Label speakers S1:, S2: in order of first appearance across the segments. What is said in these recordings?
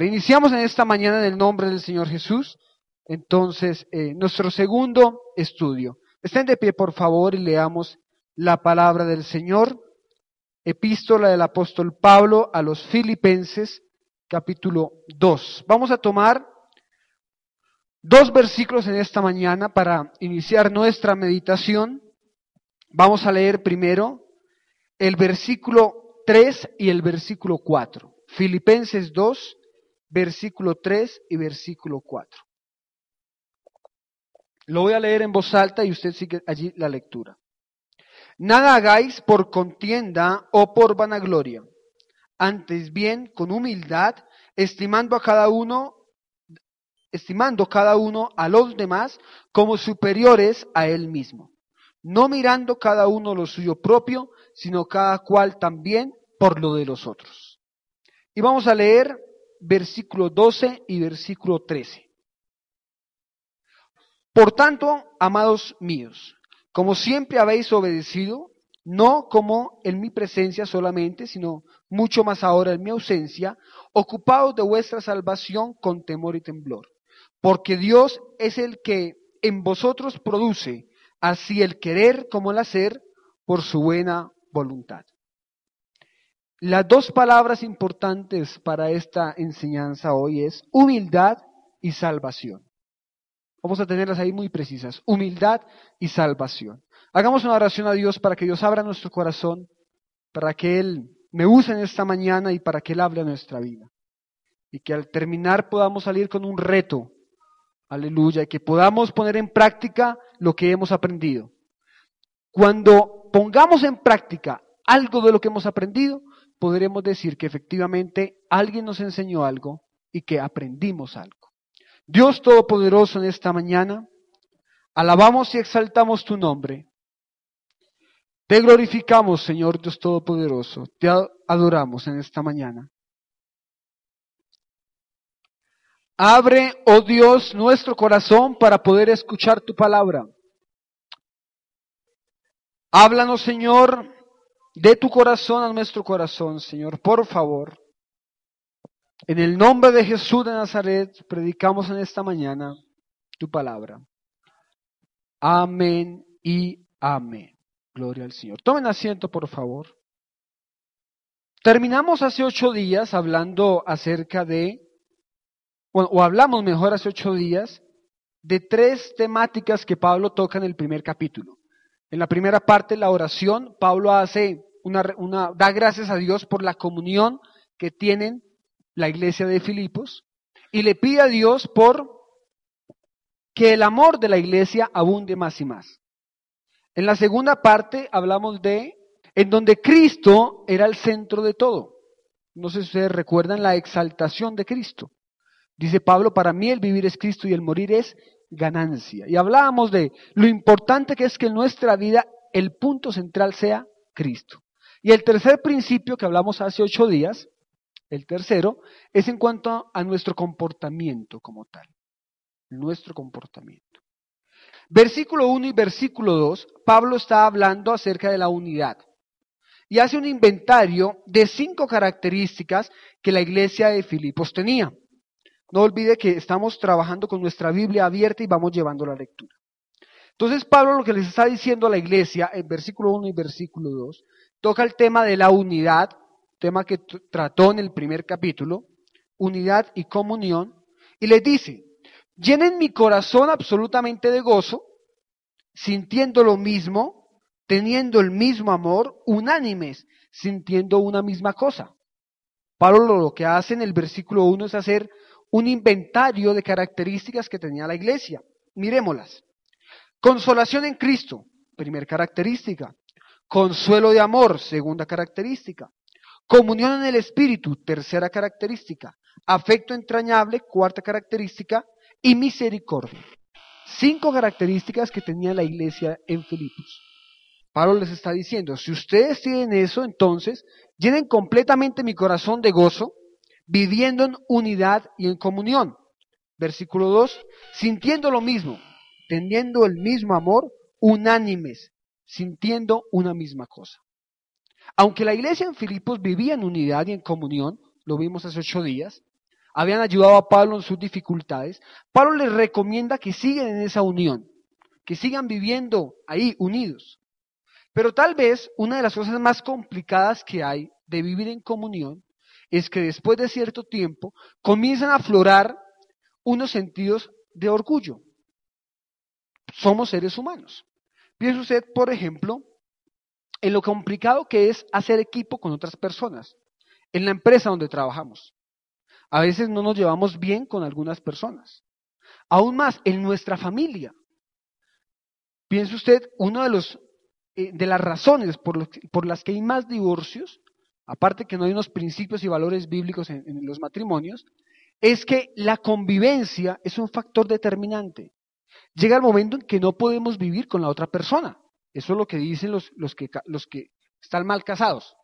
S1: Iniciamos en esta mañana en el nombre del Señor Jesús. Entonces, eh, nuestro segundo estudio. Estén de pie, por favor, y leamos la palabra del Señor. Epístola del apóstol Pablo a los Filipenses, capítulo 2. Vamos a tomar dos versículos en esta mañana para iniciar nuestra meditación. Vamos a leer primero el versículo 3 y el versículo 4. Filipenses 2, versículo 3 y versículo 4. Lo voy a leer en voz alta y usted sigue allí la lectura. Nada hagáis por contienda o por vanagloria, antes bien con humildad, estimando a cada uno, estimando cada uno a los demás como superiores a él mismo, no mirando cada uno lo suyo propio, sino cada cual también por lo de los otros. Y vamos a leer versículo 12 y versículo 13. Por tanto, amados míos, como siempre habéis obedecido, no como en mi presencia solamente, sino mucho más ahora en mi ausencia, ocupados de vuestra salvación con temor y temblor. Porque Dios es el que en vosotros produce así el querer como el hacer por su buena voluntad. Las dos palabras importantes para esta enseñanza hoy es humildad y salvación. Vamos a tenerlas ahí muy precisas. Humildad y salvación. Hagamos una oración a Dios para que Dios abra nuestro corazón, para que Él me use en esta mañana y para que Él hable a nuestra vida. Y que al terminar podamos salir con un reto. Aleluya. Y que podamos poner en práctica lo que hemos aprendido. Cuando pongamos en práctica algo de lo que hemos aprendido, podremos decir que efectivamente alguien nos enseñó algo y que aprendimos algo. Dios Todopoderoso en esta mañana, alabamos y exaltamos tu nombre. Te glorificamos, Señor Dios Todopoderoso. Te adoramos en esta mañana. Abre, oh Dios, nuestro corazón para poder escuchar tu palabra. Háblanos, Señor, de tu corazón a nuestro corazón, Señor, por favor. En el nombre de Jesús de Nazaret, predicamos en esta mañana tu palabra. Amén y amén. Gloria al Señor. Tomen asiento, por favor. Terminamos hace ocho días hablando acerca de, bueno, o hablamos mejor hace ocho días, de tres temáticas que Pablo toca en el primer capítulo. En la primera parte, la oración, Pablo hace una, una, da gracias a Dios por la comunión que tienen la iglesia de Filipos y le pide a Dios por que el amor de la iglesia abunde más y más. En la segunda parte hablamos de en donde Cristo era el centro de todo. No sé si ustedes recuerdan la exaltación de Cristo. Dice Pablo, para mí el vivir es Cristo y el morir es ganancia. Y hablábamos de lo importante que es que en nuestra vida el punto central sea Cristo. Y el tercer principio que hablamos hace ocho días, el tercero, es en cuanto a nuestro comportamiento como tal. Nuestro comportamiento. Versículo 1 y versículo 2, Pablo está hablando acerca de la unidad y hace un inventario de cinco características que la iglesia de Filipos tenía. No olvide que estamos trabajando con nuestra Biblia abierta y vamos llevando la lectura. Entonces Pablo lo que les está diciendo a la iglesia en versículo 1 y versículo 2, toca el tema de la unidad, tema que trató en el primer capítulo, unidad y comunión, y les dice, llenen mi corazón absolutamente de gozo, sintiendo lo mismo, teniendo el mismo amor, unánimes, sintiendo una misma cosa. Pablo lo que hace en el versículo 1 es hacer un inventario de características que tenía la iglesia. Miremoslas. Consolación en Cristo, primera característica. Consuelo de amor, segunda característica. Comunión en el espíritu, tercera característica. Afecto entrañable, cuarta característica. Y misericordia. Cinco características que tenía la iglesia en Filipos. Pablo les está diciendo, si ustedes tienen eso, entonces llenen completamente mi corazón de gozo, viviendo en unidad y en comunión. Versículo 2, sintiendo lo mismo, teniendo el mismo amor, unánimes, sintiendo una misma cosa. Aunque la iglesia en Filipos vivía en unidad y en comunión, lo vimos hace ocho días, habían ayudado a Pablo en sus dificultades, Pablo les recomienda que sigan en esa unión, que sigan viviendo ahí unidos. Pero tal vez una de las cosas más complicadas que hay de vivir en comunión es que después de cierto tiempo comienzan a aflorar unos sentidos de orgullo. Somos seres humanos. Piensa usted, por ejemplo, en lo complicado que es hacer equipo con otras personas, en la empresa donde trabajamos. A veces no nos llevamos bien con algunas personas. Aún más, en nuestra familia. Piense usted, una de, los, eh, de las razones por, por, las que hay más divorcios, aparte que no hay unos principios y valores bíblicos en, los matrimonios, es que la convivencia es un factor determinante. Llega el momento en que no podemos vivir con la otra persona. Eso es lo que dicen los, los, que, los que están mal casados.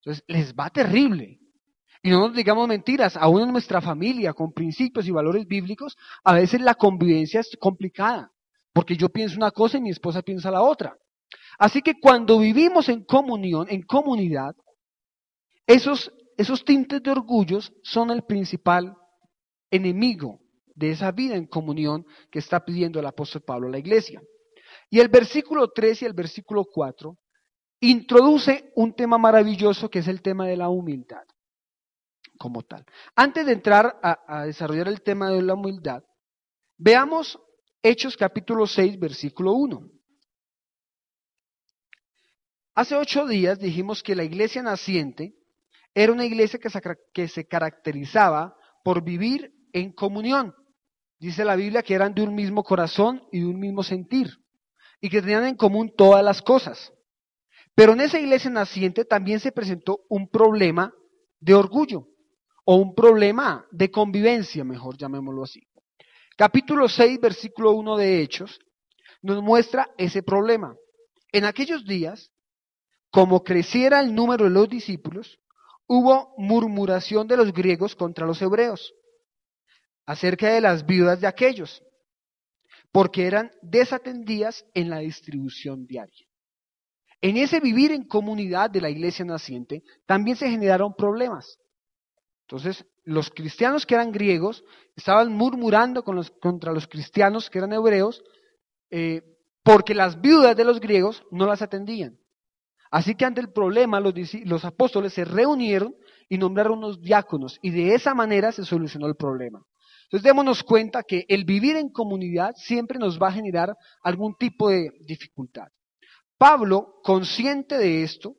S1: Entonces, les va terrible. Y no nos digamos mentiras, aún en nuestra familia, con principios y valores bíblicos, a veces la convivencia es complicada, porque yo pienso una cosa y mi esposa piensa la otra. Así que cuando vivimos en comunión, en comunidad, esos, esos tintes de orgullos son el principal enemigo de esa vida en comunión que está pidiendo el apóstol Pablo a la iglesia. Y el versículo 3 y el versículo 4 introduce un tema maravilloso que es el tema de la humildad como tal. Antes de entrar a, desarrollar el tema de la humildad, veamos Hechos capítulo 6, versículo 1. Hace ocho días dijimos que la iglesia naciente era una iglesia que se, caracterizaba por vivir en comunión. Dice la Biblia que eran de un mismo corazón y de un mismo sentir y que tenían en común todas las cosas. Pero en esa iglesia naciente también se presentó un problema de orgullo o un problema de convivencia, mejor llamémoslo así. Capítulo 6, versículo 1 de Hechos, nos muestra ese problema. En aquellos días, como creciera el número de los discípulos, hubo murmuración de los griegos contra los hebreos acerca de las viudas de aquellos, porque eran desatendidas en la distribución diaria. En ese vivir en comunidad de la iglesia naciente también se generaron problemas. Entonces, los cristianos que eran griegos estaban murmurando contra los cristianos que eran hebreos eh, porque las viudas de los griegos no las atendían. Así que ante el problema los, apóstoles se reunieron y nombraron unos diáconos y de esa manera se solucionó el problema. Entonces démonos cuenta que el vivir en comunidad siempre nos va a generar algún tipo de dificultad. Pablo, consciente de esto,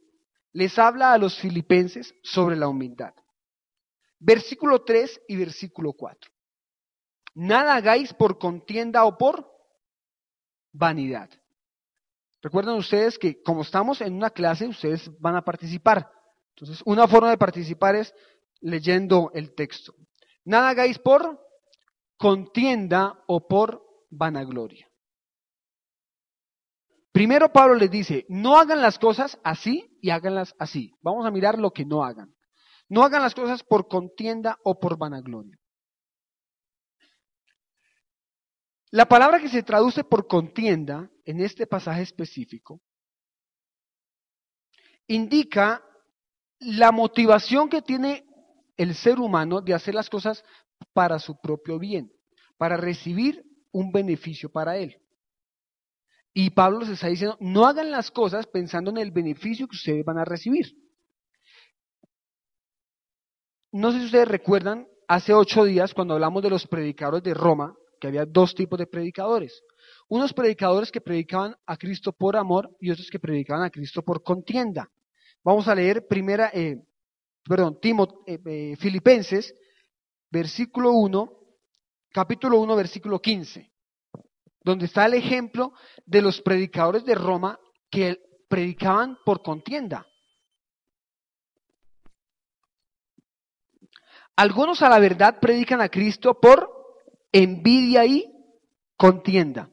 S1: les habla a los filipenses sobre la humildad. Versículo 3 y versículo 4. Nada hagáis por contienda o por vanidad. Recuerden ustedes que como estamos en una clase, ustedes van a participar. Entonces, una forma de participar es leyendo el texto. Nada hagáis por contienda o por vanagloria. Primero Pablo les dice, no hagan las cosas así y háganlas así. Vamos a mirar lo que no hagan. No hagan las cosas por contienda o por vanagloria. La palabra que se traduce por contienda en este pasaje específico indica la motivación que tiene el ser humano de hacer las cosas para su propio bien, para recibir un beneficio para él. Y Pablo les está diciendo, no hagan las cosas pensando en el beneficio que ustedes van a recibir. No sé si ustedes recuerdan, hace ocho días cuando hablamos de los predicadores de Roma, que había dos tipos de predicadores. Unos predicadores que predicaban a Cristo por amor y otros que predicaban a Cristo por contienda. Vamos a leer primera, eh, perdón, Timo, eh, eh, Filipenses versículo 1, capítulo 1, versículo 15, donde está el ejemplo de los predicadores de Roma que predicaban por contienda. Algunos a la verdad predican a Cristo por envidia y contienda,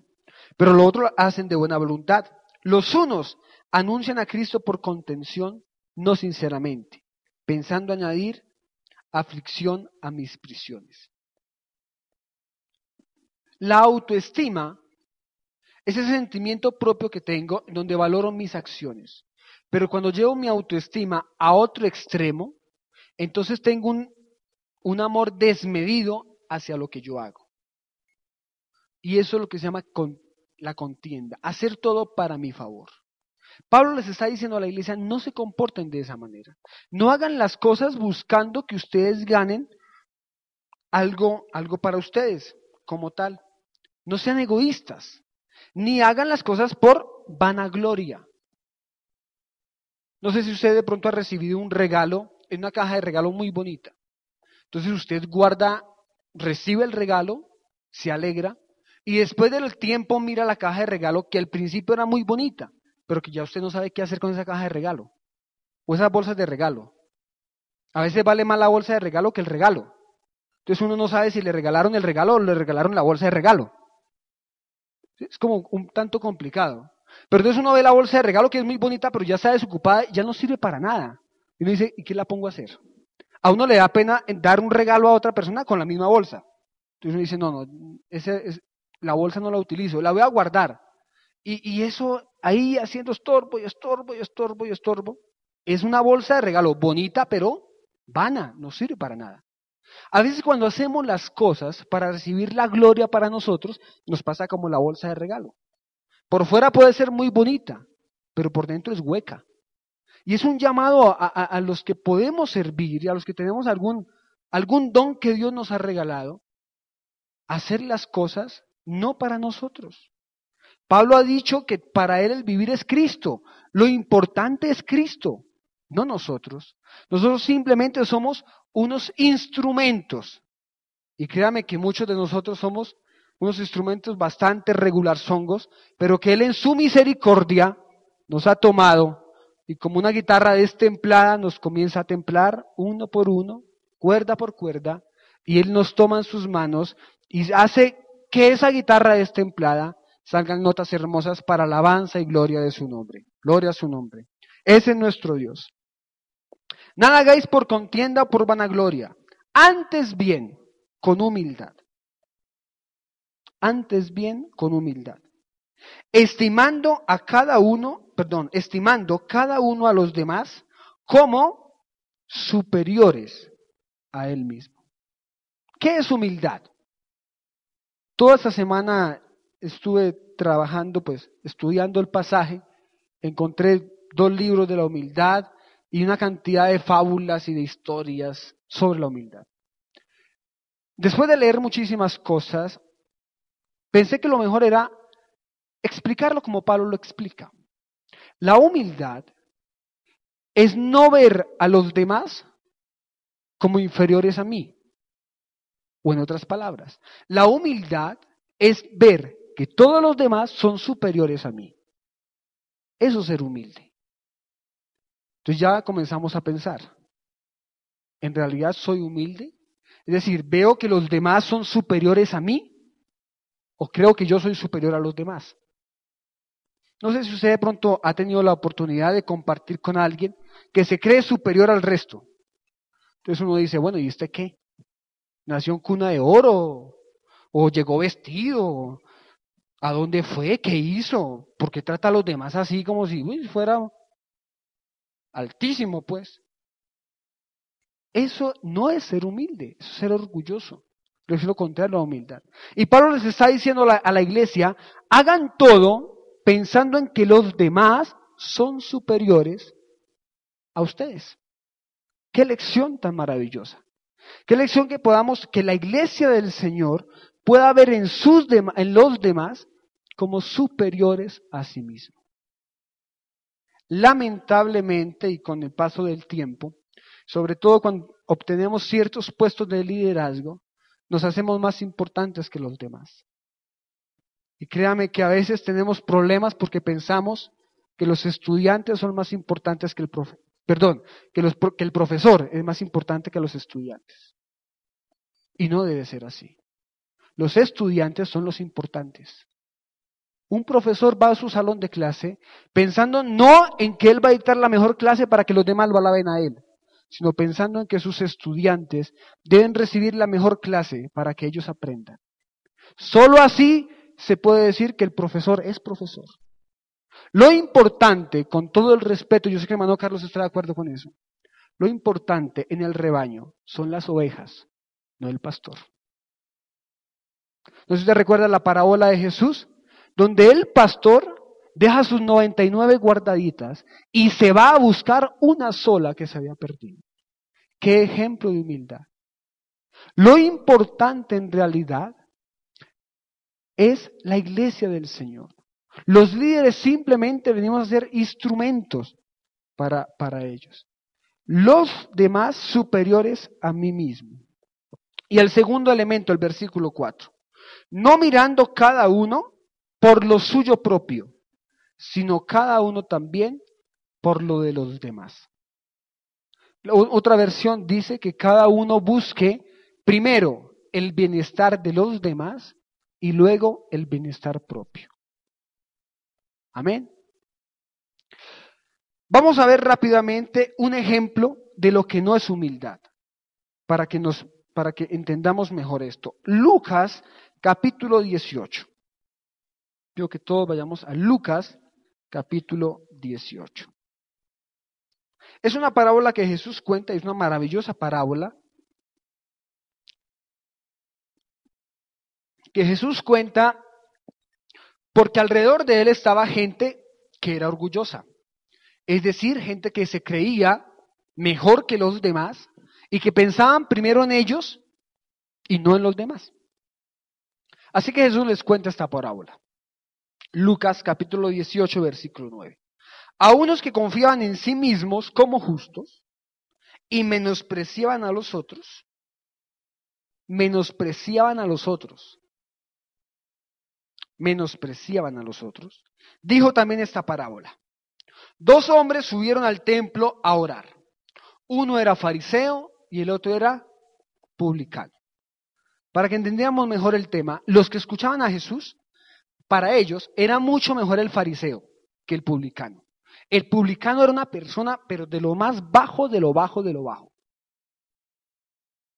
S1: pero los otros hacen de buena voluntad. Los unos anuncian a Cristo por contención, no sinceramente, pensando añadir aflicción a mis prisiones. La autoestima es ese sentimiento propio que tengo en donde valoro mis acciones. Pero cuando llevo mi autoestima a otro extremo, entonces tengo un, un amor desmedido hacia lo que yo hago. Y eso es lo que se llama con, la contienda, hacer todo para mi favor. Pablo les está diciendo a la iglesia, no se comporten de esa manera. No hagan las cosas buscando que ustedes ganen algo, algo para ustedes como tal. No sean egoístas, ni hagan las cosas por vanagloria. No sé si usted de pronto ha recibido un regalo, en una caja de regalo muy bonita. Entonces usted guarda, recibe el regalo, se alegra, y después del tiempo mira la caja de regalo que al principio era muy bonita, pero que ya usted no sabe qué hacer con esa caja de regalo. O esas bolsas de regalo. A veces vale más la bolsa de regalo que el regalo. Entonces uno no sabe si le regalaron el regalo o le regalaron la bolsa de regalo. Es como un tanto complicado. Pero entonces uno ve la bolsa de regalo que es muy bonita, pero ya está desocupada, ya no sirve para nada. Y uno dice, ¿y qué la pongo a hacer? A uno le da pena dar un regalo a otra persona con la misma bolsa. Entonces uno dice, no, no, ese la bolsa no la utilizo, la voy a guardar. Y, y eso ahí haciendo estorbo y estorbo y estorbo y estorbo. Es una bolsa de regalo bonita, pero vana, no sirve para nada. A veces cuando hacemos las cosas para recibir la gloria para nosotros, nos pasa como la bolsa de regalo. Por fuera puede ser muy bonita, pero por dentro es hueca. Y es un llamado a, los que podemos servir y a los que tenemos algún, algún don que Dios nos ha regalado, a hacer las cosas no para nosotros. Pablo ha dicho que para él el vivir es Cristo. Lo importante es Cristo, no nosotros. Nosotros simplemente somos unos instrumentos. Y créame que muchos de nosotros somos unos instrumentos bastante regular songos, pero que Él en su misericordia nos ha tomado y como una guitarra destemplada nos comienza a templar uno por uno, cuerda por cuerda, y Él nos toma en sus manos y hace que esa guitarra destemplada salgan notas hermosas para alabanza y gloria de su nombre. Gloria a su nombre. Ese es nuestro Dios. Nada hagáis por contienda o por vanagloria, antes bien con humildad. Antes bien con humildad. Estimando a cada uno, perdón, estimando cada uno a los demás como superiores a él mismo. ¿Qué es humildad? Toda esta semana estuve trabajando, pues, estudiando el pasaje, encontré dos libros de la humildad, y una cantidad de fábulas y de historias sobre la humildad. Después de leer muchísimas cosas, pensé que lo mejor era explicarlo como Pablo lo explica. La humildad es no ver a los demás como inferiores a mí. O en otras palabras, la humildad es ver que todos los demás son superiores a mí. Eso es ser humilde. Entonces ya comenzamos a pensar, ¿en realidad soy humilde? Es decir, ¿veo que los demás son superiores a mí? ¿O creo que yo soy superior a los demás? No sé si usted de pronto ha tenido la oportunidad de compartir con alguien que se cree superior al resto. Entonces uno dice, bueno, ¿y usted qué? ¿Nació en cuna de oro? ¿O llegó vestido? ¿A dónde fue? ¿Qué hizo? ¿Por qué trata a los demás así como si fuera altísimo, pues. Eso no es ser humilde, es ser orgulloso. es lo contrario a la humildad. Y Pablo les está diciendo a la iglesia, hagan todo pensando en que los demás son superiores a ustedes. Qué lección tan maravillosa. Qué lección que podamos, que la iglesia del Señor pueda ver en, sus en los demás como superiores a sí mismos. Lamentablemente y con el paso del tiempo, sobre todo cuando obtenemos ciertos puestos de liderazgo, nos hacemos más importantes que los demás. Y créame que a veces tenemos problemas porque pensamos que los estudiantes son más importantes que el profe perdón, que, que el profesor es más importante que los estudiantes. Y no debe ser así. Los estudiantes son los importantes. Un profesor va a su salón de clase pensando no en que él va a dictar la mejor clase para que los demás lo alaben a él, sino pensando en que sus estudiantes deben recibir la mejor clase para que ellos aprendan. Solo así se puede decir que el profesor es profesor. Lo importante, con todo el respeto, yo sé que hermano Carlos está de acuerdo con eso, lo importante en el rebaño son las ovejas, no el pastor. ¿No sé si te recuerda la parábola de Jesús? Donde el pastor deja sus 99 guardaditas y se va a buscar una sola que se había perdido. Qué ejemplo de humildad. Lo importante en realidad es la iglesia del Señor. Los líderes simplemente venimos a ser instrumentos para, para ellos. Los demás superiores a mí mismo. Y el segundo elemento, el versículo 4. No mirando cada uno por lo suyo propio, sino cada uno también por lo de los demás. Otra versión dice que cada uno busque primero el bienestar de los demás y luego el bienestar propio. Amén. Vamos a ver rápidamente un ejemplo de lo que no es humildad, para que, nos, para que entendamos mejor esto. Lucas capítulo 18. Quiero que todos vayamos a Lucas capítulo 18. Es una parábola que Jesús cuenta, es una maravillosa parábola que Jesús cuenta porque alrededor de él estaba gente que era orgullosa. Es decir, gente que se creía mejor que los demás y que pensaban primero en ellos y no en los demás. Así que Jesús les cuenta esta parábola. Lucas capítulo 18, versículo 9. A unos que confiaban en sí mismos como justos y menospreciaban a los otros, menospreciaban a los otros menospreciaban a los otros, dijo también esta parábola. Dos hombres subieron al templo a orar. Uno era fariseo y el otro era publicano. Para que entendiéramos mejor el tema, los que escuchaban a Jesús, para ellos era mucho mejor el fariseo que el publicano. El publicano era una persona, pero de lo más bajo, de lo bajo, de lo bajo.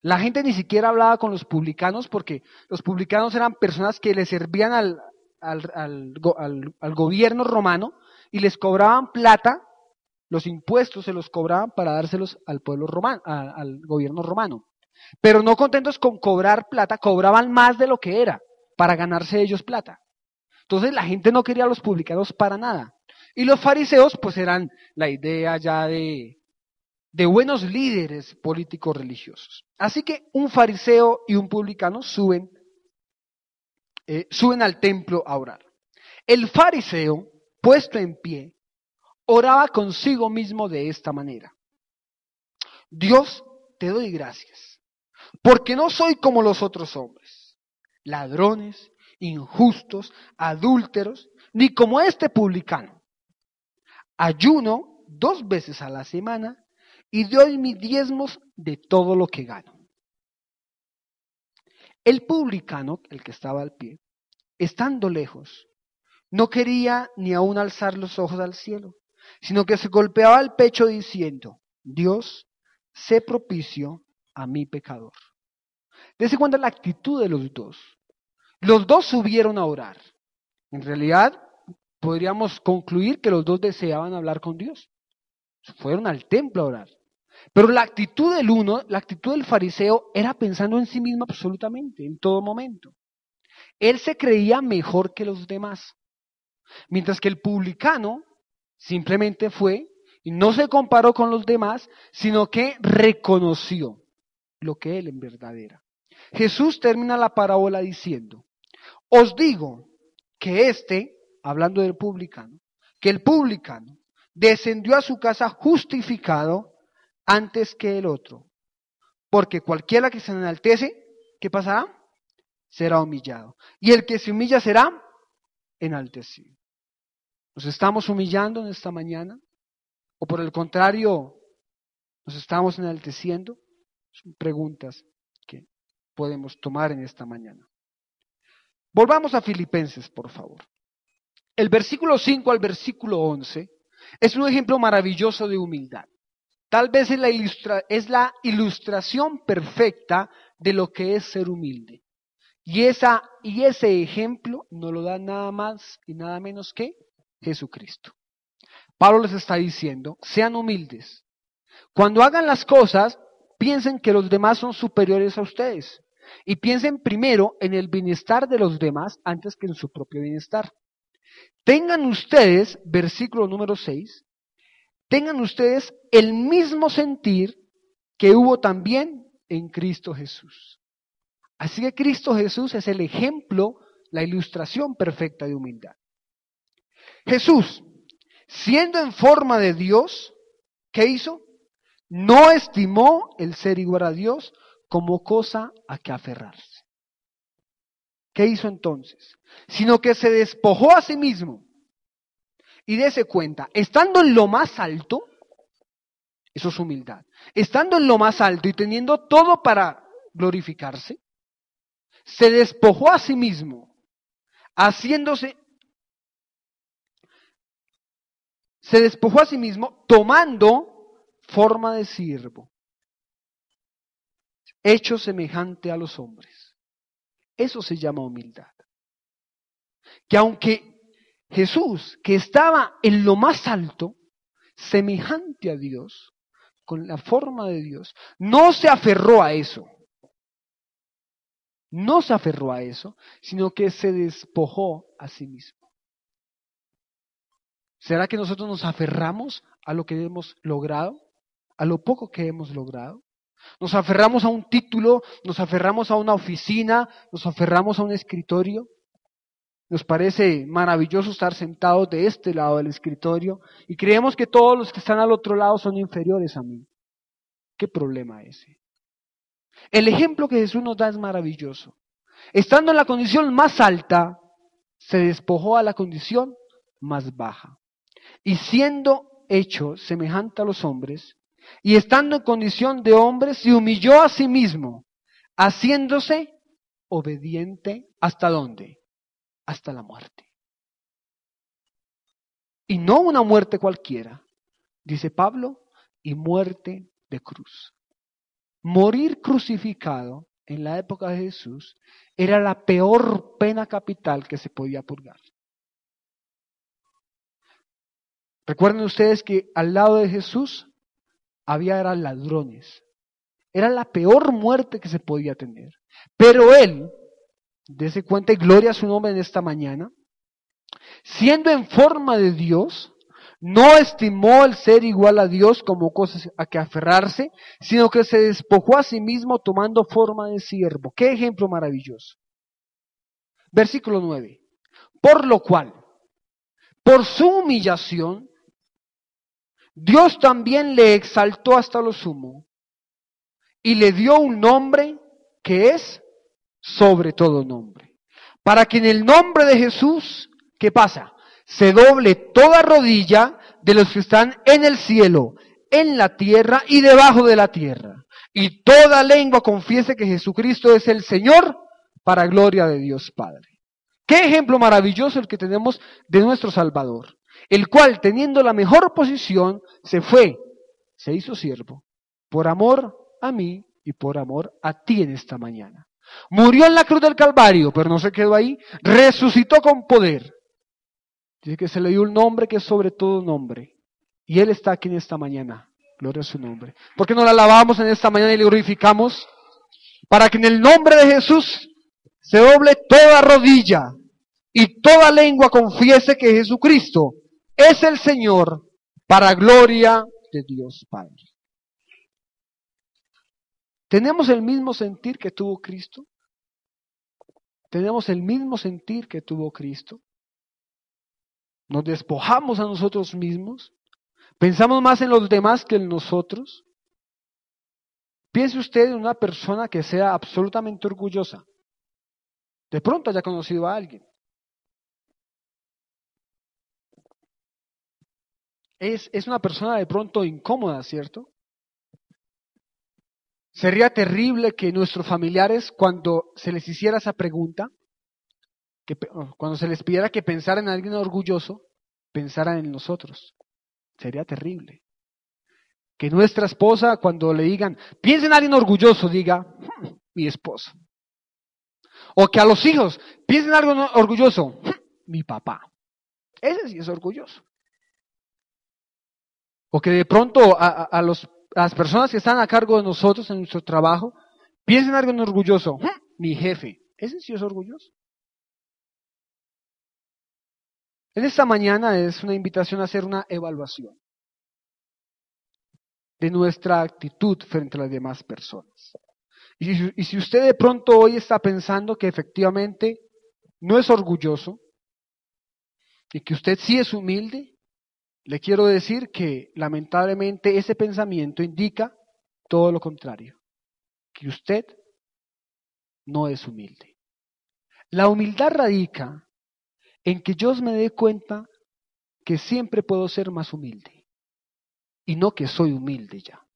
S1: La gente ni siquiera hablaba con los publicanos porque los publicanos eran personas que le servían al, al, gobierno romano y les cobraban plata, los impuestos se los cobraban para dárselos al pueblo romano, al gobierno romano. Pero no contentos con cobrar plata, cobraban más de lo que era para ganarse ellos plata. Entonces la gente no quería a los publicanos para nada. Y los fariseos pues eran la idea ya de, de buenos líderes políticos religiosos. Así que un fariseo y un publicano suben eh, suben al templo a orar. El fariseo, puesto en pie, oraba consigo mismo de esta manera. Dios, te doy gracias, porque no soy como los otros hombres, ladrones, injustos, adúlteros, ni como este publicano. Ayuno dos veces a la semana y doy mis diezmos de todo lo que gano. El publicano, el que estaba al pie, estando lejos, no quería ni aún alzar los ojos al cielo, sino que se golpeaba el pecho diciendo, Dios, sé propicio a mi pecador. Dese cuenta la actitud de los dos. Los dos subieron a orar. En realidad, podríamos concluir que los dos deseaban hablar con Dios. Fueron al templo a orar. Pero la actitud del uno, la actitud del fariseo, era pensando en sí mismo absolutamente, en todo momento. Él se creía mejor que los demás. Mientras que el publicano simplemente fue y no se comparó con los demás, sino que reconoció lo que él en verdad era. Jesús termina la parábola diciendo, os digo que este, hablando del publicano, que el publicano descendió a su casa justificado antes que el otro. Porque cualquiera que se enaltece, ¿qué pasará? Será humillado. Y el que se humilla será enaltecido. ¿Nos estamos humillando en esta mañana? ¿O por el contrario, nos estamos enalteciendo? Son preguntas que podemos tomar en esta mañana. Volvamos a Filipenses, por favor. El versículo 5 al versículo 11 es un ejemplo maravilloso de humildad. Tal vez es la, ilustración perfecta de lo que es ser humilde. Y, y ese ejemplo no lo da nada más y nada menos que Jesucristo. Pablo les está diciendo, sean humildes. Cuando hagan las cosas, piensen que los demás son superiores a ustedes. Y piensen primero en el bienestar de los demás antes que en su propio bienestar. Tengan ustedes, versículo número 6, tengan ustedes el mismo sentir que hubo también en Cristo Jesús. Así que Cristo Jesús es el ejemplo, la ilustración perfecta de humildad. Jesús, siendo en forma de Dios, ¿qué hizo? No estimó el ser igual a Dios como cosa a que aferrarse. ¿Qué hizo entonces? Sino que se despojó a sí mismo. Y dése cuenta, estando en lo más alto, eso es humildad, estando en lo más alto y teniendo todo para glorificarse, se despojó a sí mismo, haciéndose, se despojó a sí mismo tomando forma de siervo, hecho semejante a los hombres. Eso se llama humildad. Que aunque Jesús, que estaba en lo más alto, semejante a Dios, con la forma de Dios, no se aferró a eso. No se aferró a eso, sino que se despojó a sí mismo. ¿Será que nosotros nos aferramos a lo que hemos logrado? ¿A lo poco que hemos logrado? Nos aferramos a un título, nos aferramos a una oficina, nos aferramos a un escritorio. Nos parece maravilloso estar sentados de este lado del escritorio y creemos que todos los que están al otro lado son inferiores a mí. ¿Qué problema ese? El ejemplo que Jesús nos da es maravilloso. Estando en la condición más alta, se despojó a la condición más baja. Y siendo hecho semejante a los hombres, y estando en condición de hombre, se humilló a sí mismo, haciéndose obediente hasta dónde? Hasta la muerte. Y no una muerte cualquiera, dice Pablo, y muerte de cruz. Morir crucificado en la época de Jesús era la peor pena capital que se podía purgar. Recuerden ustedes que al lado de Jesús había eran ladrones. Era la peor muerte que se podía tener. Pero él, dése cuenta y gloria a su nombre en esta mañana, siendo en forma de Dios, no estimó el ser igual a Dios como cosas a que aferrarse, sino que se despojó a sí mismo tomando forma de siervo. Qué ejemplo maravilloso. Versículo 9. Por lo cual, por su humillación, Dios también le exaltó hasta lo sumo y le dio un nombre que es sobre todo nombre. Para que en el nombre de Jesús, ¿qué pasa? Se doble toda rodilla de los que están en el cielo, en la tierra y debajo de la tierra. Y toda lengua confiese que Jesucristo es el Señor para gloria de Dios Padre. Qué ejemplo maravilloso el que tenemos de nuestro Salvador el cual, teniendo la mejor posición, se fue, se hizo siervo, por amor a mí y por amor a ti en esta mañana. Murió en la cruz del Calvario, pero no se quedó ahí, resucitó con poder. Dice que se le dio un nombre que es sobre todo nombre. Y Él está aquí en esta mañana. Gloria a su nombre. ¿Por qué no la alabamos en esta mañana y le glorificamos? Para que en el nombre de Jesús se doble toda rodilla y toda lengua confiese que Jesucristo es el Señor para gloria de Dios Padre. ¿Tenemos el mismo sentir que tuvo Cristo? ¿Tenemos el mismo sentir que tuvo Cristo? ¿Nos despojamos a nosotros mismos? ¿Pensamos más en los demás que en nosotros? Piense usted en una persona que sea absolutamente orgullosa. De pronto haya conocido a alguien. es, una persona de pronto incómoda, ¿cierto? Sería terrible que nuestros familiares, cuando se les hiciera esa pregunta, que, cuando se les pidiera que pensaran en alguien orgulloso, pensaran en nosotros. Sería terrible. Que nuestra esposa, cuando le digan, piensa en alguien orgulloso, diga, hmm, mi esposa. O que a los hijos, piensen en algo orgulloso, hmm, mi papá. Ese sí es orgulloso. O que de pronto a, los, las personas que están a cargo de nosotros en nuestro trabajo, piensen en algo orgulloso, hmm, mi jefe. Ese sí es orgulloso. En esta mañana es una invitación a hacer una evaluación de nuestra actitud frente a las demás personas. Y si, usted de pronto hoy está pensando que efectivamente no es orgulloso y que usted sí es humilde, le quiero decir que lamentablemente ese pensamiento indica todo lo contrario, que usted no es humilde. La humildad radica en que yo me dé cuenta que siempre puedo ser más humilde y no que soy humilde ya.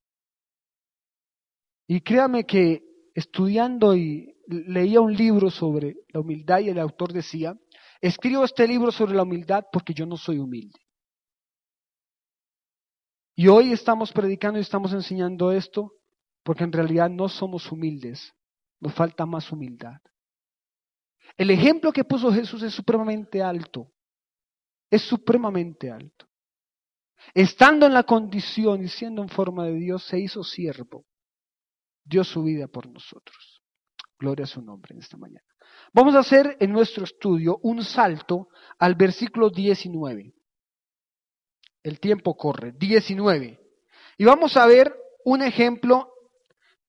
S1: Y créame que estudiando y leía un libro sobre la humildad y el autor decía, escribo este libro sobre la humildad porque yo no soy humilde. Y hoy estamos predicando y estamos enseñando esto porque en realidad no somos humildes, nos falta más humildad. El ejemplo que puso Jesús es supremamente alto, es supremamente alto. Estando en la condición y siendo en forma de Dios, se hizo siervo dio su vida por nosotros. Gloria a su nombre en esta mañana. Vamos a hacer en nuestro estudio un salto al versículo 19. El tiempo corre, 19. Y vamos a ver un ejemplo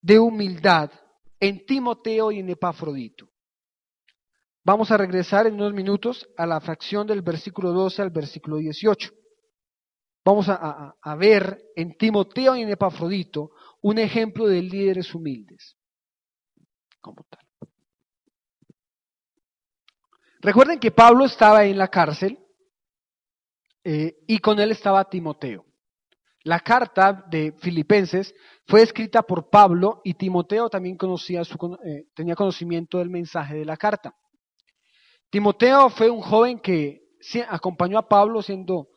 S1: de humildad en Timoteo y en Epafrodito. Vamos a regresar en unos minutos a la fracción del versículo 12 al versículo 18. Vamos a, a ver en Timoteo y en Epafrodito un ejemplo de líderes humildes. Como tal. Recuerden que Pablo estaba en la cárcel eh, y con él estaba Timoteo. La carta de Filipenses fue escrita por Pablo y Timoteo también eh, tenía conocimiento del mensaje de la carta. Timoteo fue un joven que acompañó a Pablo siendo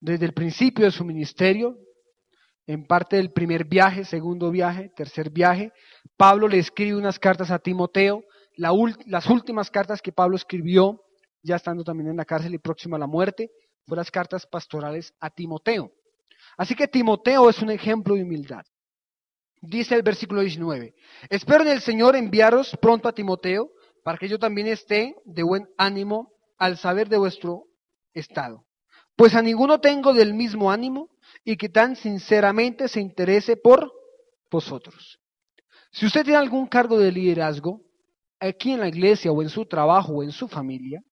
S1: desde el principio de su ministerio, en parte del primer viaje, segundo viaje, tercer viaje. Pablo le escribe unas cartas a Timoteo, las últimas cartas que Pablo escribió, ya estando también en la cárcel y próximo a la muerte, fueron las cartas pastorales a Timoteo. Así que Timoteo es un ejemplo de humildad. Dice el versículo 19, espero en el Señor enviaros pronto a Timoteo para que yo también esté de buen ánimo al saber de vuestro estado. Pues a ninguno tengo del mismo ánimo y que tan sinceramente se interese por vosotros. Si usted tiene algún cargo de liderazgo, aquí en la iglesia o en su trabajo o en su familia,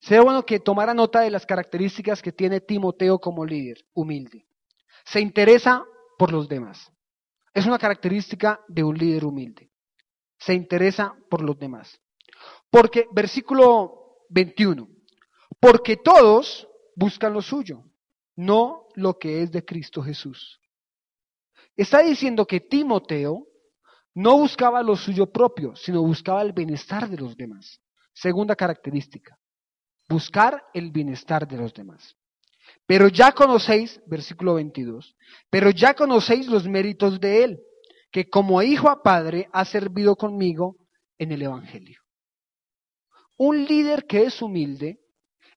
S1: sería bueno que tomara nota de las características que tiene Timoteo como líder, humilde. Se interesa por los demás. Es una característica de un líder humilde. Se interesa por los demás. Porque, versículo 21, porque todos buscan lo suyo, no lo que es de Cristo Jesús. Está diciendo que Timoteo no buscaba lo suyo propio, sino buscaba el bienestar de los demás. Segunda característica, buscar el bienestar de los demás. Pero ya conocéis, versículo 22, pero ya conocéis los méritos de él, que como hijo a padre ha servido conmigo en el Evangelio. Un líder que es humilde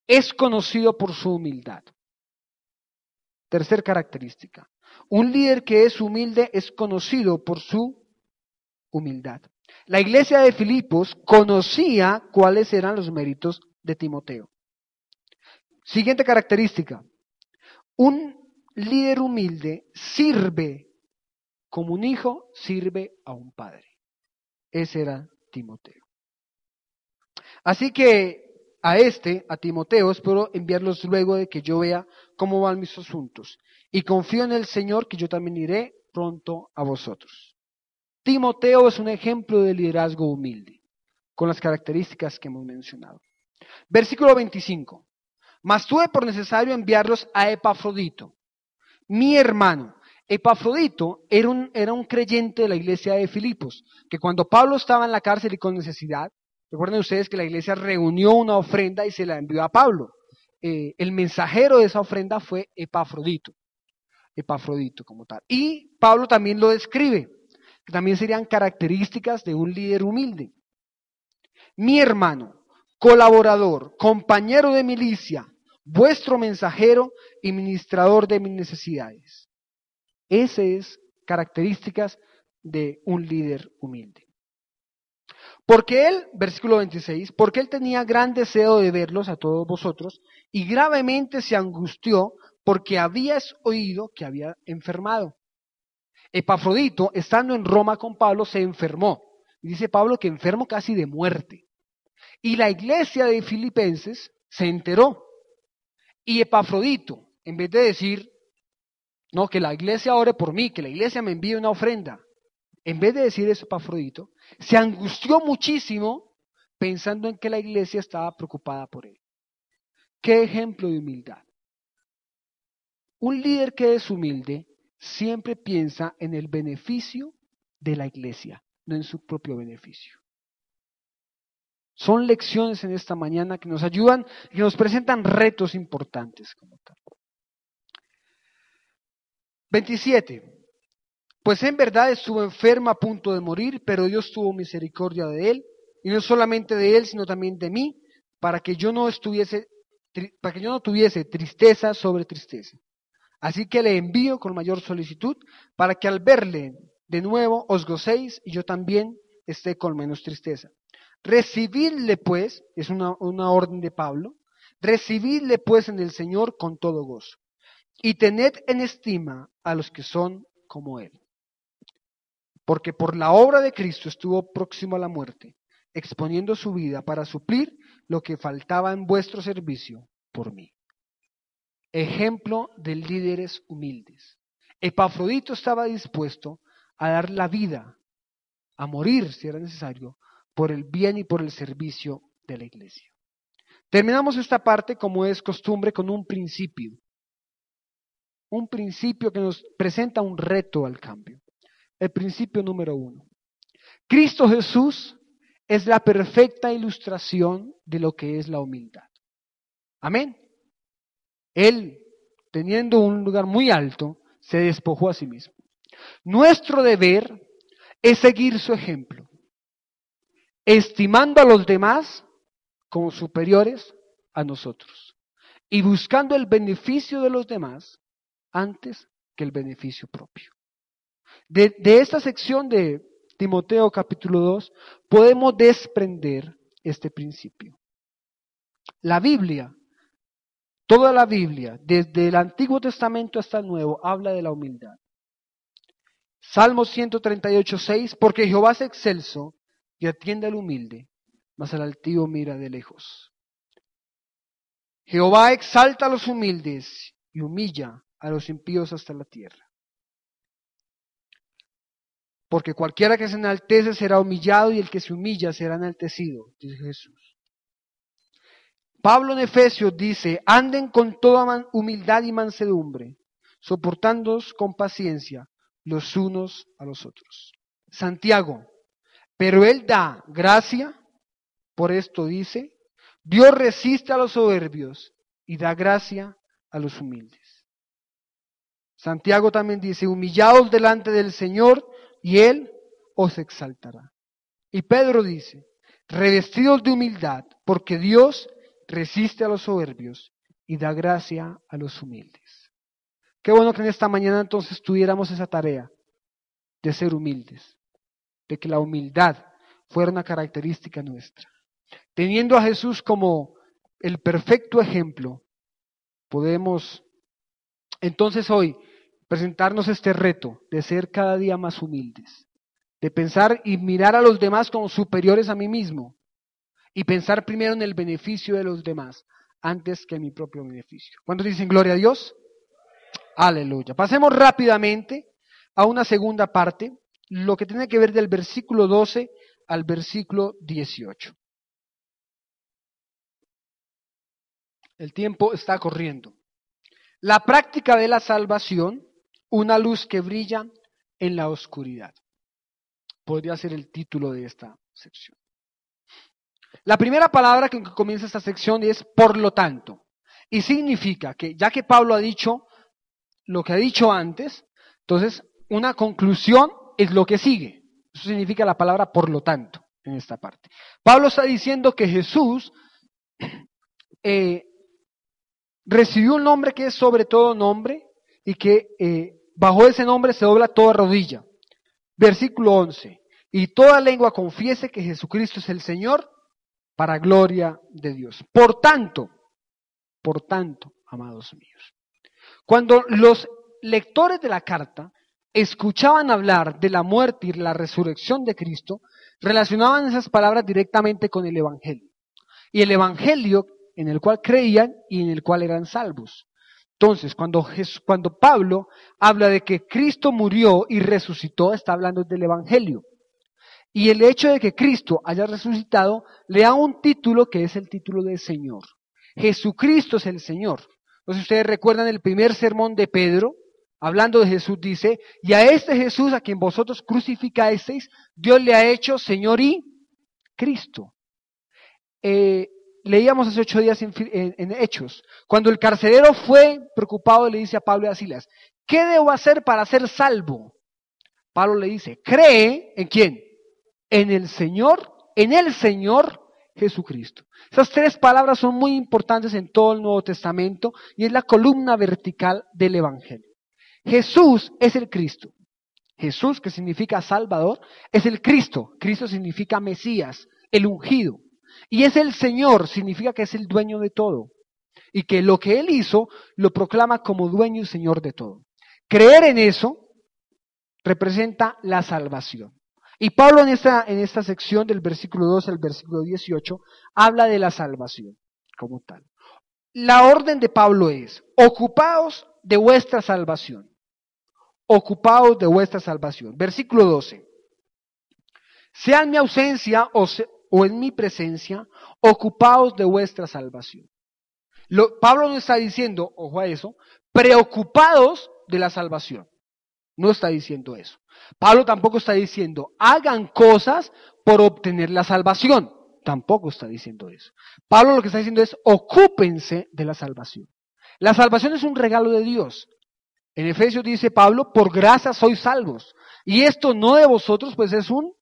S1: es conocido por su humildad. Tercer característica. Un líder que es humilde es conocido por su humildad. La iglesia de Filipos conocía cuáles eran los méritos de Timoteo. Siguiente característica. Un líder humilde sirve como un hijo sirve a un padre. Ese era Timoteo. Así que a este, a Timoteo, espero enviarlos luego de que yo vea cómo van mis asuntos. Y confío en el Señor que yo también iré pronto a vosotros. Timoteo es un ejemplo de liderazgo humilde, con las características que hemos mencionado. Versículo 25. Mas tuve por necesario enviarlos a Epafrodito, mi hermano, Epafrodito era un, era un creyente de la iglesia de Filipos, que cuando Pablo estaba en la cárcel y con necesidad, recuerden ustedes que la iglesia reunió una ofrenda y se la envió a Pablo. Eh, el mensajero de esa ofrenda fue Epafrodito. Epafrodito como tal. Y Pablo también lo describe, que también serían características de un líder humilde. Mi hermano, colaborador, compañero de milicia, vuestro mensajero y ministrador de mis necesidades. Esas es características de un líder humilde. Porque él, versículo 26, porque él tenía gran deseo de verlos a todos vosotros y gravemente se angustió porque habías oído que había enfermado. Epafrodito, estando en Roma con Pablo, se enfermó. Y dice Pablo que enfermo casi de muerte. Y la iglesia de Filipenses se enteró. Y Epafrodito, en vez de decir, no, que la iglesia ore por mí, que la iglesia me envíe una ofrenda, en vez de decir eso Epafrodito, se angustió muchísimo pensando en que la iglesia estaba preocupada por él. Qué ejemplo de humildad. Un líder que es humilde siempre piensa en el beneficio de la iglesia, no en su propio beneficio. Son lecciones en esta mañana que nos ayudan y que nos presentan retos importantes como tal. 27. Pues en verdad estuvo enferma a punto de morir, pero Dios tuvo misericordia de él, y no solamente de él, sino también de mí, para que yo no estuviese, para que yo no tuviese tristeza sobre tristeza. Así que le envío con mayor solicitud para que al verle de nuevo os gocéis y yo también esté con menos tristeza. Recibidle pues, es una, orden de Pablo, recibidle pues en el Señor con todo gozo y tened en estima a los que son como Él. Porque por la obra de Cristo estuvo próximo a la muerte, exponiendo su vida para suplir lo que faltaba en vuestro servicio por mí ejemplo de líderes humildes. Epafrodito estaba dispuesto a dar la vida, a morir si era necesario, por el bien y por el servicio de la iglesia. Terminamos esta parte, como es costumbre, con un principio. Un principio que nos presenta un reto al cambio. El principio número uno. Cristo Jesús es la perfecta ilustración de lo que es la humildad. Amén. Él, teniendo un lugar muy alto, se despojó a sí mismo. Nuestro deber es seguir su ejemplo, estimando a los demás como superiores a nosotros y buscando el beneficio de los demás antes que el beneficio propio. De, esta sección de Timoteo capítulo 2 podemos desprender este principio. La Biblia Toda la Biblia, desde el Antiguo Testamento hasta el Nuevo, habla de la humildad. Salmo 138, 6, porque Jehová es excelso y atiende al humilde, mas al altivo mira de lejos. Jehová exalta a los humildes y humilla a los impíos hasta la tierra. Porque cualquiera que se enaltece será humillado y el que se humilla será enaltecido, dice Jesús. Pablo en Efesios dice, anden con toda humildad y mansedumbre, soportándoos con paciencia los unos a los otros. Santiago, pero él da gracia, por esto dice, Dios resiste a los soberbios y da gracia a los humildes. Santiago también dice, humillaos delante del Señor y Él os exaltará. Y Pedro dice, revestidos de humildad, porque Dios resiste a los soberbios y da gracia a los humildes. Qué bueno que en esta mañana entonces tuviéramos esa tarea de ser humildes, de que la humildad fuera una característica nuestra. Teniendo a Jesús como el perfecto ejemplo, podemos entonces hoy presentarnos este reto de ser cada día más humildes, de pensar y mirar a los demás como superiores a mí mismo, y pensar primero en el beneficio de los demás antes que en mi propio beneficio. ¿Cuántos dicen gloria a Dios? Aleluya. Pasemos rápidamente a una segunda parte, lo que tiene que ver del versículo 12 al versículo 18. El tiempo está corriendo. La práctica de la salvación una luz que brilla en la oscuridad. Podría ser el título de esta sección. La primera palabra que comienza esta sección es por lo tanto. Y significa que ya que Pablo ha dicho lo que ha dicho antes, entonces una conclusión es lo que sigue. Eso significa la palabra por lo tanto en esta parte. Pablo está diciendo que Jesús eh, recibió un nombre que es sobre todo nombre y que eh, bajo ese nombre se dobla toda rodilla. Versículo 11. Y toda lengua confiese que Jesucristo es el Señor para gloria de Dios. Por tanto, por tanto, amados míos, cuando los lectores de la carta escuchaban hablar de la muerte y la resurrección de Cristo, relacionaban esas palabras directamente con el Evangelio. Y el Evangelio en el cual creían y en el cual eran salvos. Entonces, cuando, cuando Pablo habla de que Cristo murió y resucitó, está hablando del Evangelio. Y el hecho de que Cristo haya resucitado le da un título que es el título de Señor. Jesucristo es el Señor. Entonces ustedes recuerdan el primer sermón de Pedro, hablando de Jesús, dice, y a este Jesús a quien vosotros crucificasteis, Dios le ha hecho Señor y Cristo. Eh, leíamos hace ocho días en, Hechos, cuando el carcelero fue preocupado le dice a Pablo y a Silas, ¿qué debo hacer para ser salvo? Pablo le dice, cree en quién? En el Señor, en el Señor Jesucristo. Esas tres palabras son muy importantes en todo el Nuevo Testamento y es la columna vertical del Evangelio. Jesús es el Cristo. Jesús, que significa Salvador, es el Cristo. Cristo significa Mesías, el ungido. Y es el Señor, significa que es el dueño de todo. Y que lo que Él hizo lo proclama como dueño y Señor de todo. Creer en eso representa la salvación. Y Pablo en esta, en esta sección del versículo 2 al versículo 18 habla de la salvación como tal. La orden de Pablo es, ocupaos de vuestra salvación ocupados de vuestra salvación. Versículo 12. Sea en mi ausencia o, en mi presencia, ocupados de vuestra salvación. Lo, Pablo no está diciendo, ojo a eso, preocupados de la salvación. No está diciendo eso. Pablo tampoco está diciendo, hagan cosas por obtener la salvación. Tampoco está diciendo eso. Pablo lo que está diciendo es, ocúpense de la salvación. La salvación es un regalo de Dios. En Efesios dice Pablo, por gracia sois salvos. Y esto no de vosotros, pues es un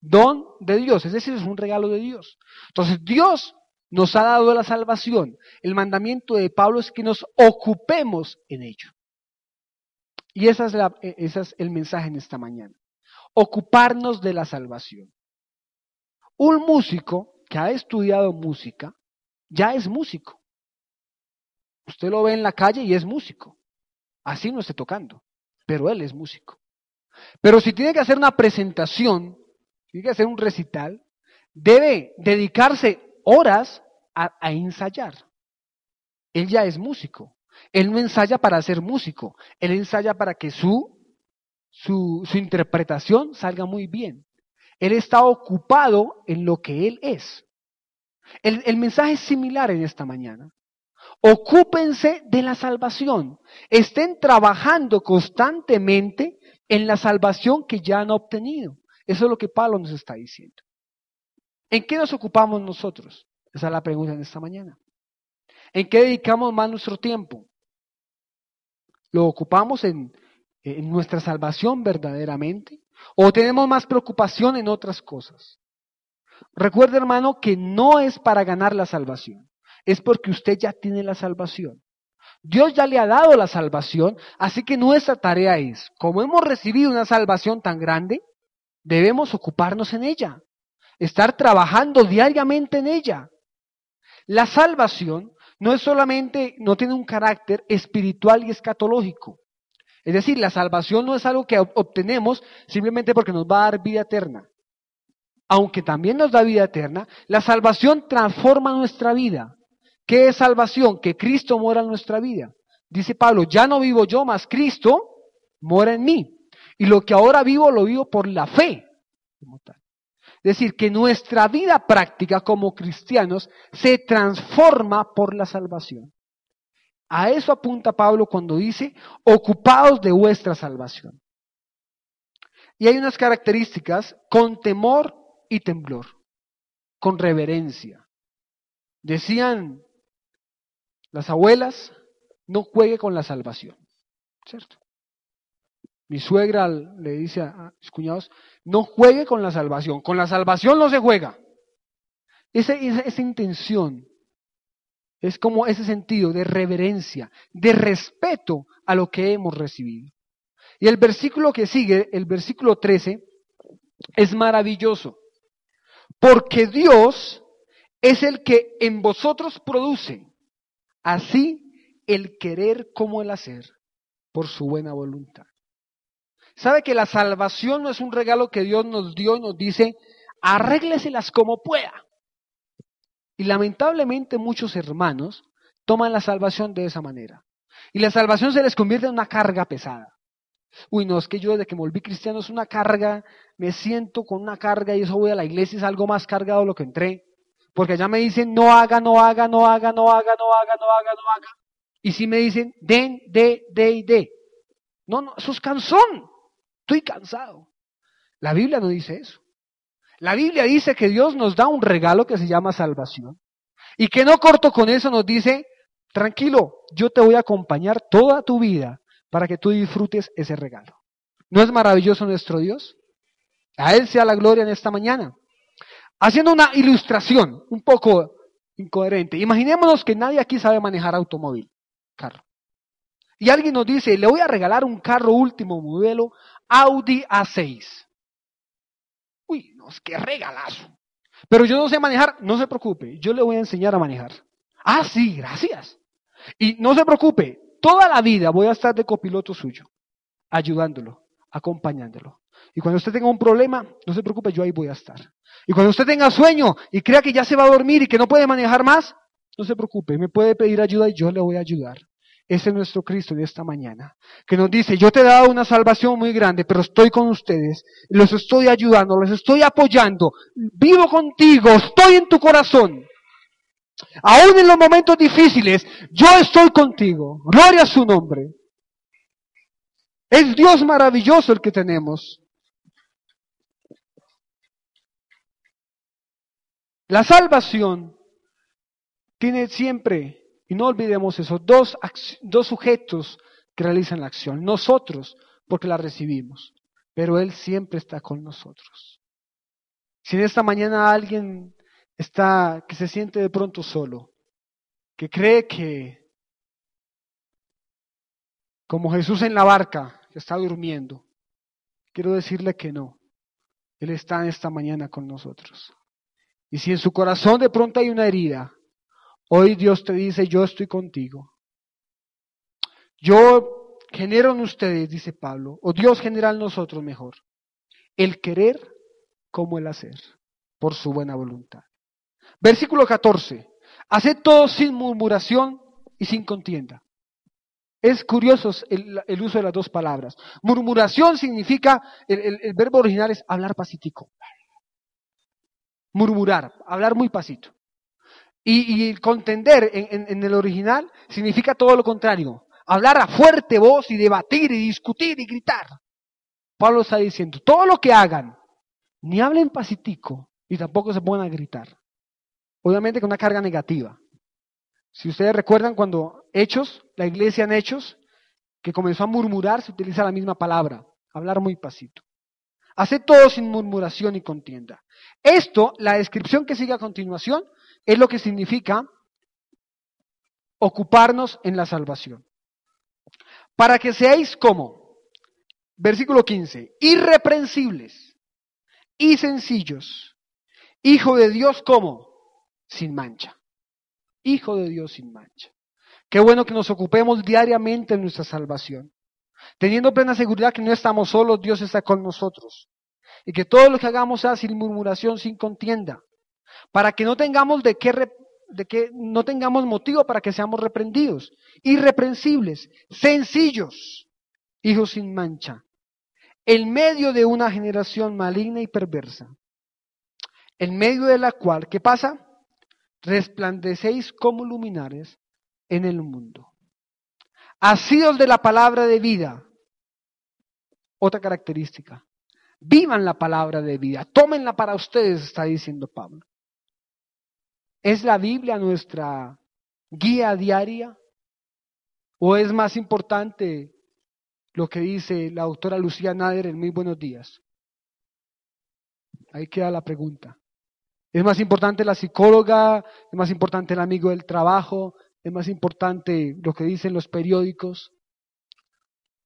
S1: don de Dios, es decir, es un regalo de Dios. Entonces Dios nos ha dado la salvación. El mandamiento de Pablo es que nos ocupemos en ello. Y ese es, ese es el mensaje en esta mañana. Ocuparnos de la salvación. Un músico que ha estudiado música, ya es músico. Usted lo ve en la calle y es músico. Así no esté tocando, pero él es músico. Pero si tiene que hacer una presentación, tiene que hacer un recital, debe dedicarse horas a, ensayar. Él ya es músico. Él no ensaya para ser músico, él ensaya para que su, su, su interpretación salga muy bien. Él está ocupado en lo que él es. El, el mensaje es similar en esta mañana. Ocúpense de la salvación. Estén trabajando constantemente en la salvación que ya han obtenido. Eso es lo que Pablo nos está diciendo. ¿En qué nos ocupamos nosotros? Esa es la pregunta de esta mañana. ¿En qué dedicamos más nuestro tiempo? ¿Lo ocupamos en, en nuestra salvación verdaderamente? ¿O tenemos más preocupación en otras cosas? Recuerde, hermano, que no es para ganar la salvación es porque usted ya tiene la salvación. Dios ya le ha dado la salvación, así que nuestra tarea es, como hemos recibido una salvación tan grande, debemos ocuparnos en ella, estar trabajando diariamente en ella. La salvación no es solamente, no tiene un carácter espiritual y escatológico. Es decir, la salvación no es algo que obtenemos simplemente porque nos va a dar vida eterna. Aunque también nos da vida eterna, la salvación transforma nuestra vida. ¿Qué es salvación? Que Cristo mora en nuestra vida. Dice Pablo, ya no vivo yo, más Cristo mora en mí. Y lo que ahora vivo lo vivo por la fe. Es decir, que nuestra vida práctica como cristianos se transforma por la salvación. A eso apunta Pablo cuando dice, ocupados de vuestra salvación. Y hay unas características con temor y temblor, con reverencia. Decían las abuelas, no juegue con la salvación, ¿cierto? Mi suegra le dice a mis cuñados, no juegue con la salvación, con la salvación no se juega. Esa, esa, intención es como ese sentido de reverencia, de respeto a lo que hemos recibido. Y el versículo que sigue, el versículo 13, es maravilloso. Porque Dios es el que en vosotros produce así el querer como el hacer por su buena voluntad. ¿Sabe que la salvación no es un regalo que Dios nos dio y nos dice, arrégleselas como pueda? Y lamentablemente muchos hermanos toman la salvación de esa manera. Y la salvación se les convierte en una carga pesada. Uy, no, es que yo desde que me volví cristiano es una carga, me siento con una carga y eso voy a la iglesia es algo más cargado de lo que entré. Porque allá me dicen no haga, no haga, no haga, no haga, no haga, no haga, no haga. Y si me dicen den, de, de y de. No, no, eso es cansón. Estoy cansado. La Biblia no dice eso. La Biblia dice que Dios nos da un regalo que se llama salvación. Y que no corto con eso nos dice, tranquilo, yo te voy a acompañar toda tu vida para que tú disfrutes ese regalo. ¿No es maravilloso nuestro Dios? A Él sea la gloria en esta mañana. Haciendo una ilustración un poco incoherente. Imaginémonos que nadie aquí sabe manejar automóvil, carro. Y alguien nos dice, le voy a regalar un carro último modelo Audi A6. Uy, no, es que regalazo. Pero yo no sé manejar, no se preocupe, yo le voy a enseñar a manejar. Ah, sí, gracias. Y no se preocupe, toda la vida voy a estar de copiloto suyo, ayudándolo, acompañándolo. Y cuando usted tenga un problema, no se preocupe, yo ahí voy a estar. Y cuando usted tenga sueño y crea que ya se va a dormir y que no puede manejar más, no se preocupe, me puede pedir ayuda y yo le voy a ayudar. Ese es nuestro Cristo de esta mañana, que nos dice, yo te he dado una salvación muy grande, pero estoy con ustedes, los estoy ayudando, los estoy apoyando, vivo contigo, estoy en tu corazón. Aún en los momentos difíciles, yo estoy contigo. Gloria a su nombre. Es Dios maravilloso el que tenemos. La salvación tiene siempre y no olvidemos eso, dos, dos sujetos que realizan la acción. Nosotros, porque la recibimos, pero Él siempre está con nosotros. Si en esta mañana alguien está, que se siente de pronto solo, que cree que, como Jesús en la barca, está durmiendo, quiero decirle que no. Él está en esta mañana con nosotros. Y si en su corazón de pronto hay una herida, Hoy Dios te dice, yo estoy contigo. Yo genero en ustedes, dice Pablo, o Dios genera en nosotros mejor, el querer como el hacer, por su buena voluntad. Versículo 14. Haced todo sin murmuración y sin contienda. Es curioso el, uso de las dos palabras. Murmuración significa, el, el verbo original es hablar pacífico. Murmurar, hablar muy pasito. Y, contender en, el original significa todo lo contrario. Hablar a fuerte voz y debatir y discutir y gritar. Pablo está diciendo, todo lo que hagan, ni hablen pacífico y tampoco se pongan a gritar. Obviamente con una carga negativa. Si ustedes recuerdan cuando Hechos, la iglesia en Hechos, que comenzó a murmurar, se utiliza la misma palabra, hablar muy pasito. Hace todo sin murmuración y contienda. Esto, la descripción que sigue a continuación, es lo que significa ocuparnos en la salvación. Para que seáis como, versículo 15, irreprensibles y sencillos, hijo de Dios como, sin mancha. Hijo de Dios sin mancha. Qué bueno que nos ocupemos diariamente en nuestra salvación, teniendo plena seguridad que no estamos solos, Dios está con nosotros. Y que todo lo que hagamos sea sin murmuración, sin contienda, para que no tengamos de qué, de que no tengamos motivo para que seamos reprendidos, irreprensibles, sencillos, hijos sin mancha, en medio de una generación maligna y perversa, en medio de la cual, ¿qué pasa? Resplandecéis como luminares en el mundo. Asidos de la palabra de vida. Otra característica. Vivan la palabra de vida. Tómenla para ustedes, está diciendo Pablo. ¿Es la Biblia nuestra guía diaria? ¿O es más importante lo que dice la doctora Lucía Nader en Muy Buenos Días? Ahí queda la pregunta. ¿Es más importante la psicóloga? ¿Es más importante el amigo del trabajo? ¿Es más importante lo que dicen los periódicos?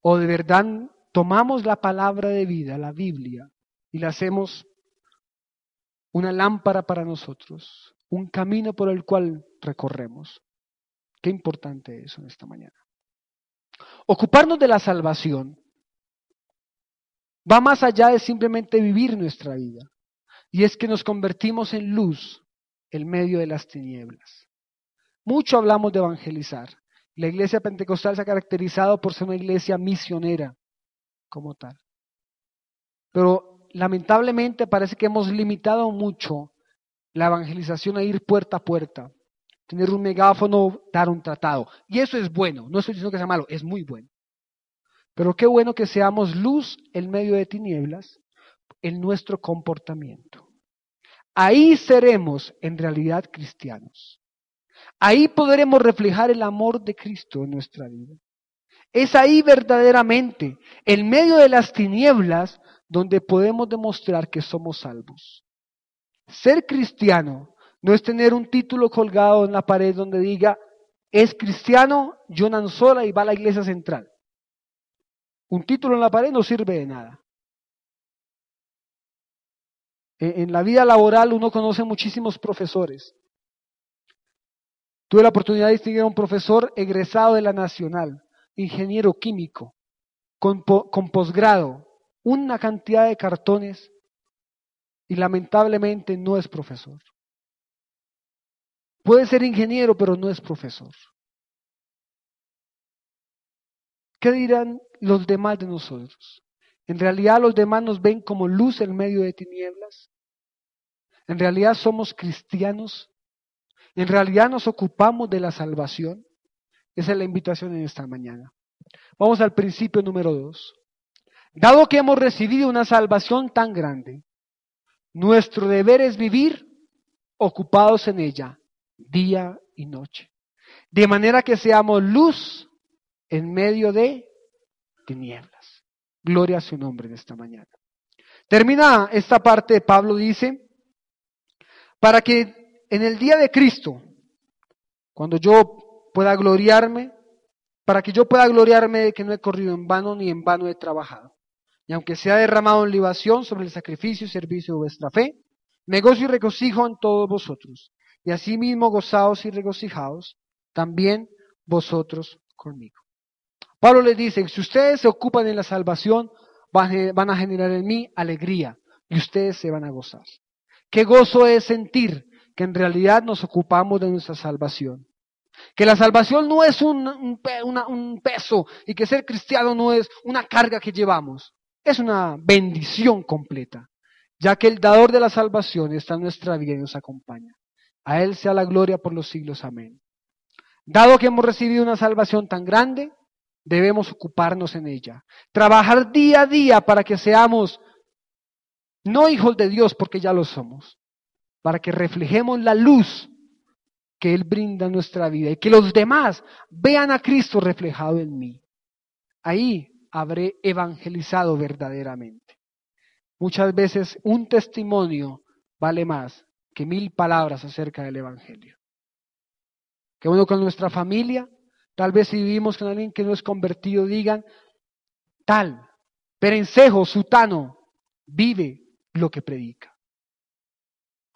S1: ¿O de verdad tomamos la palabra de vida, la Biblia, y la hacemos una lámpara para nosotros, un camino por el cual recorremos? Qué importante eso en esta mañana. Ocuparnos de la salvación va más allá de simplemente vivir nuestra vida. Y es que nos convertimos en luz en medio de las tinieblas. Mucho hablamos de evangelizar. La iglesia pentecostal se ha caracterizado por ser una iglesia misionera como tal. Pero lamentablemente parece que hemos limitado mucho la evangelización a ir puerta a puerta, tener un megáfono, dar un tratado. Y eso es bueno, no estoy diciendo que sea malo, es muy bueno. Pero qué bueno que seamos luz en medio de tinieblas en nuestro comportamiento. Ahí seremos en realidad cristianos. Ahí podremos reflejar el amor de Cristo en nuestra vida. Es ahí verdaderamente, en medio de las tinieblas, donde podemos demostrar que somos salvos. Ser cristiano no es tener un título colgado en la pared donde diga, es cristiano Jonan Sola y va a la iglesia central. Un título en la pared no sirve de nada. En la vida laboral uno conoce muchísimos profesores. Tuve la oportunidad de distinguir a un profesor egresado de la Nacional, ingeniero químico, con, con posgrado, una cantidad de cartones y lamentablemente no es profesor. Puede ser ingeniero, pero no es profesor. ¿Qué dirán los demás de nosotros? En realidad los demás nos ven como luz en medio de tinieblas. En realidad somos cristianos. En realidad nos ocupamos de la salvación. Esa es la invitación en esta mañana. Vamos al principio número dos. Dado que hemos recibido una salvación tan grande, nuestro deber es vivir ocupados en ella día y noche. De manera que seamos luz en medio de tinieblas. Gloria a su nombre en esta mañana. Termina esta parte, Pablo dice, para que en el día de Cristo, cuando yo pueda gloriarme, para que yo pueda gloriarme de que no he corrido en vano ni en vano he trabajado. Y aunque sea derramado en libación sobre el sacrificio y servicio de vuestra fe, me gozo y regocijo en todos vosotros. Y asimismo gozaos y regocijaos también vosotros conmigo. Pablo le dice, si ustedes se ocupan en la salvación, van a generar en mí alegría y ustedes se van a gozar. Qué gozo es sentir que en realidad nos ocupamos de nuestra salvación. Que la salvación no es un, un, peso y que ser cristiano no es una carga que llevamos. Es una bendición completa, ya que el dador de la salvación está en nuestra vida y nos acompaña. A Él sea la gloria por los siglos. Amén. Dado que hemos recibido una salvación tan grande, debemos ocuparnos en ella. Trabajar día a día para que seamos no hijos de Dios porque ya lo somos, para que reflejemos la luz que Él brinda en nuestra vida y que los demás vean a Cristo reflejado en mí. Ahí habré evangelizado verdaderamente. Muchas veces un testimonio vale más que mil palabras acerca del Evangelio. Que bueno con nuestra familia Tal vez si vivimos con alguien que no es convertido, digan, tal, perencejo, sutano, vive lo que predica.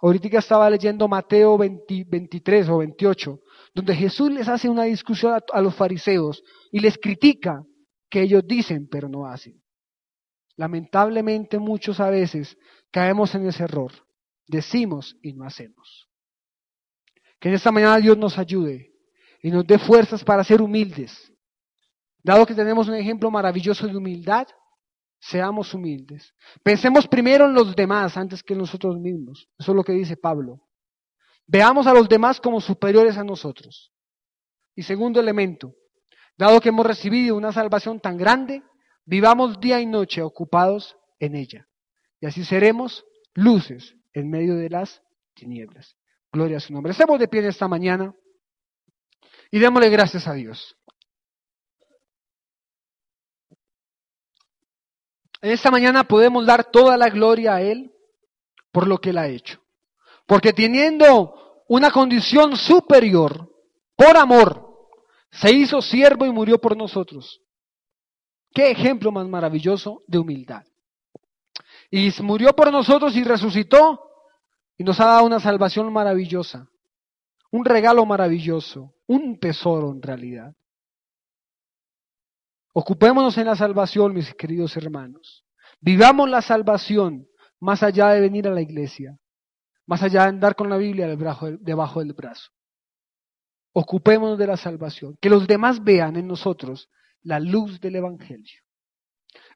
S1: Ahorita estaba leyendo Mateo 23 o 28, donde Jesús les hace una discusión a, a los fariseos y les critica que ellos dicen pero no hacen. Lamentablemente muchos a veces caemos en ese error. Decimos y no hacemos. Que en esta mañana Dios nos ayude y nos dé fuerzas para ser humildes. Dado que tenemos un ejemplo maravilloso de humildad, seamos humildes. Pensemos primero en los demás antes que en nosotros mismos. Eso es lo que dice Pablo. Veamos a los demás como superiores a nosotros. Y segundo elemento, Dado que hemos recibido una salvación tan grande, vivamos día y noche ocupados en ella. Y así seremos luces en medio de las tinieblas. Gloria a su nombre. Estemos de pie en esta mañana y démosle gracias a Dios. En esta mañana podemos dar toda la gloria a Él por lo que Él ha hecho. Porque teniendo una condición superior, por amor, se hizo siervo y murió por nosotros. Qué ejemplo más maravilloso de humildad. Y murió por nosotros y resucitó y nos ha dado una salvación maravillosa, un regalo maravilloso, un tesoro en realidad. Ocupémonos en la salvación, mis queridos hermanos. Vivamos la salvación más allá de venir a la iglesia, más allá de andar con la Biblia debajo del brazo. Ocupémonos de la salvación, que los demás vean en nosotros la luz del Evangelio.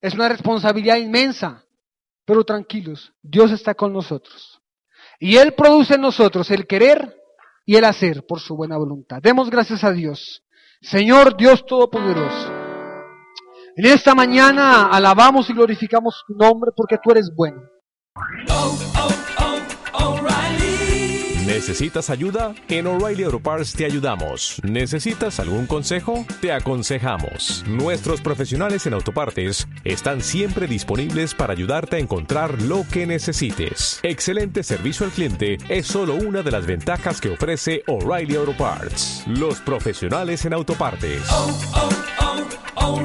S1: Es una responsabilidad inmensa, pero tranquilos, Dios está con nosotros. Y Él produce en nosotros el querer y el hacer por su buena voluntad. Demos gracias a Dios. Señor Dios Todopoderoso. En esta mañana alabamos y glorificamos tu nombre porque tú eres bueno.
S2: ¿Necesitas ayuda? En O'Reilly Auto Parts te ayudamos. ¿Necesitas algún consejo? Te aconsejamos. Nuestros profesionales en autopartes están siempre disponibles para ayudarte a encontrar lo que necesites. Excelente servicio al cliente es solo una de las ventajas que ofrece O'Reilly Auto Parts. Los profesionales en autopartes. Oh,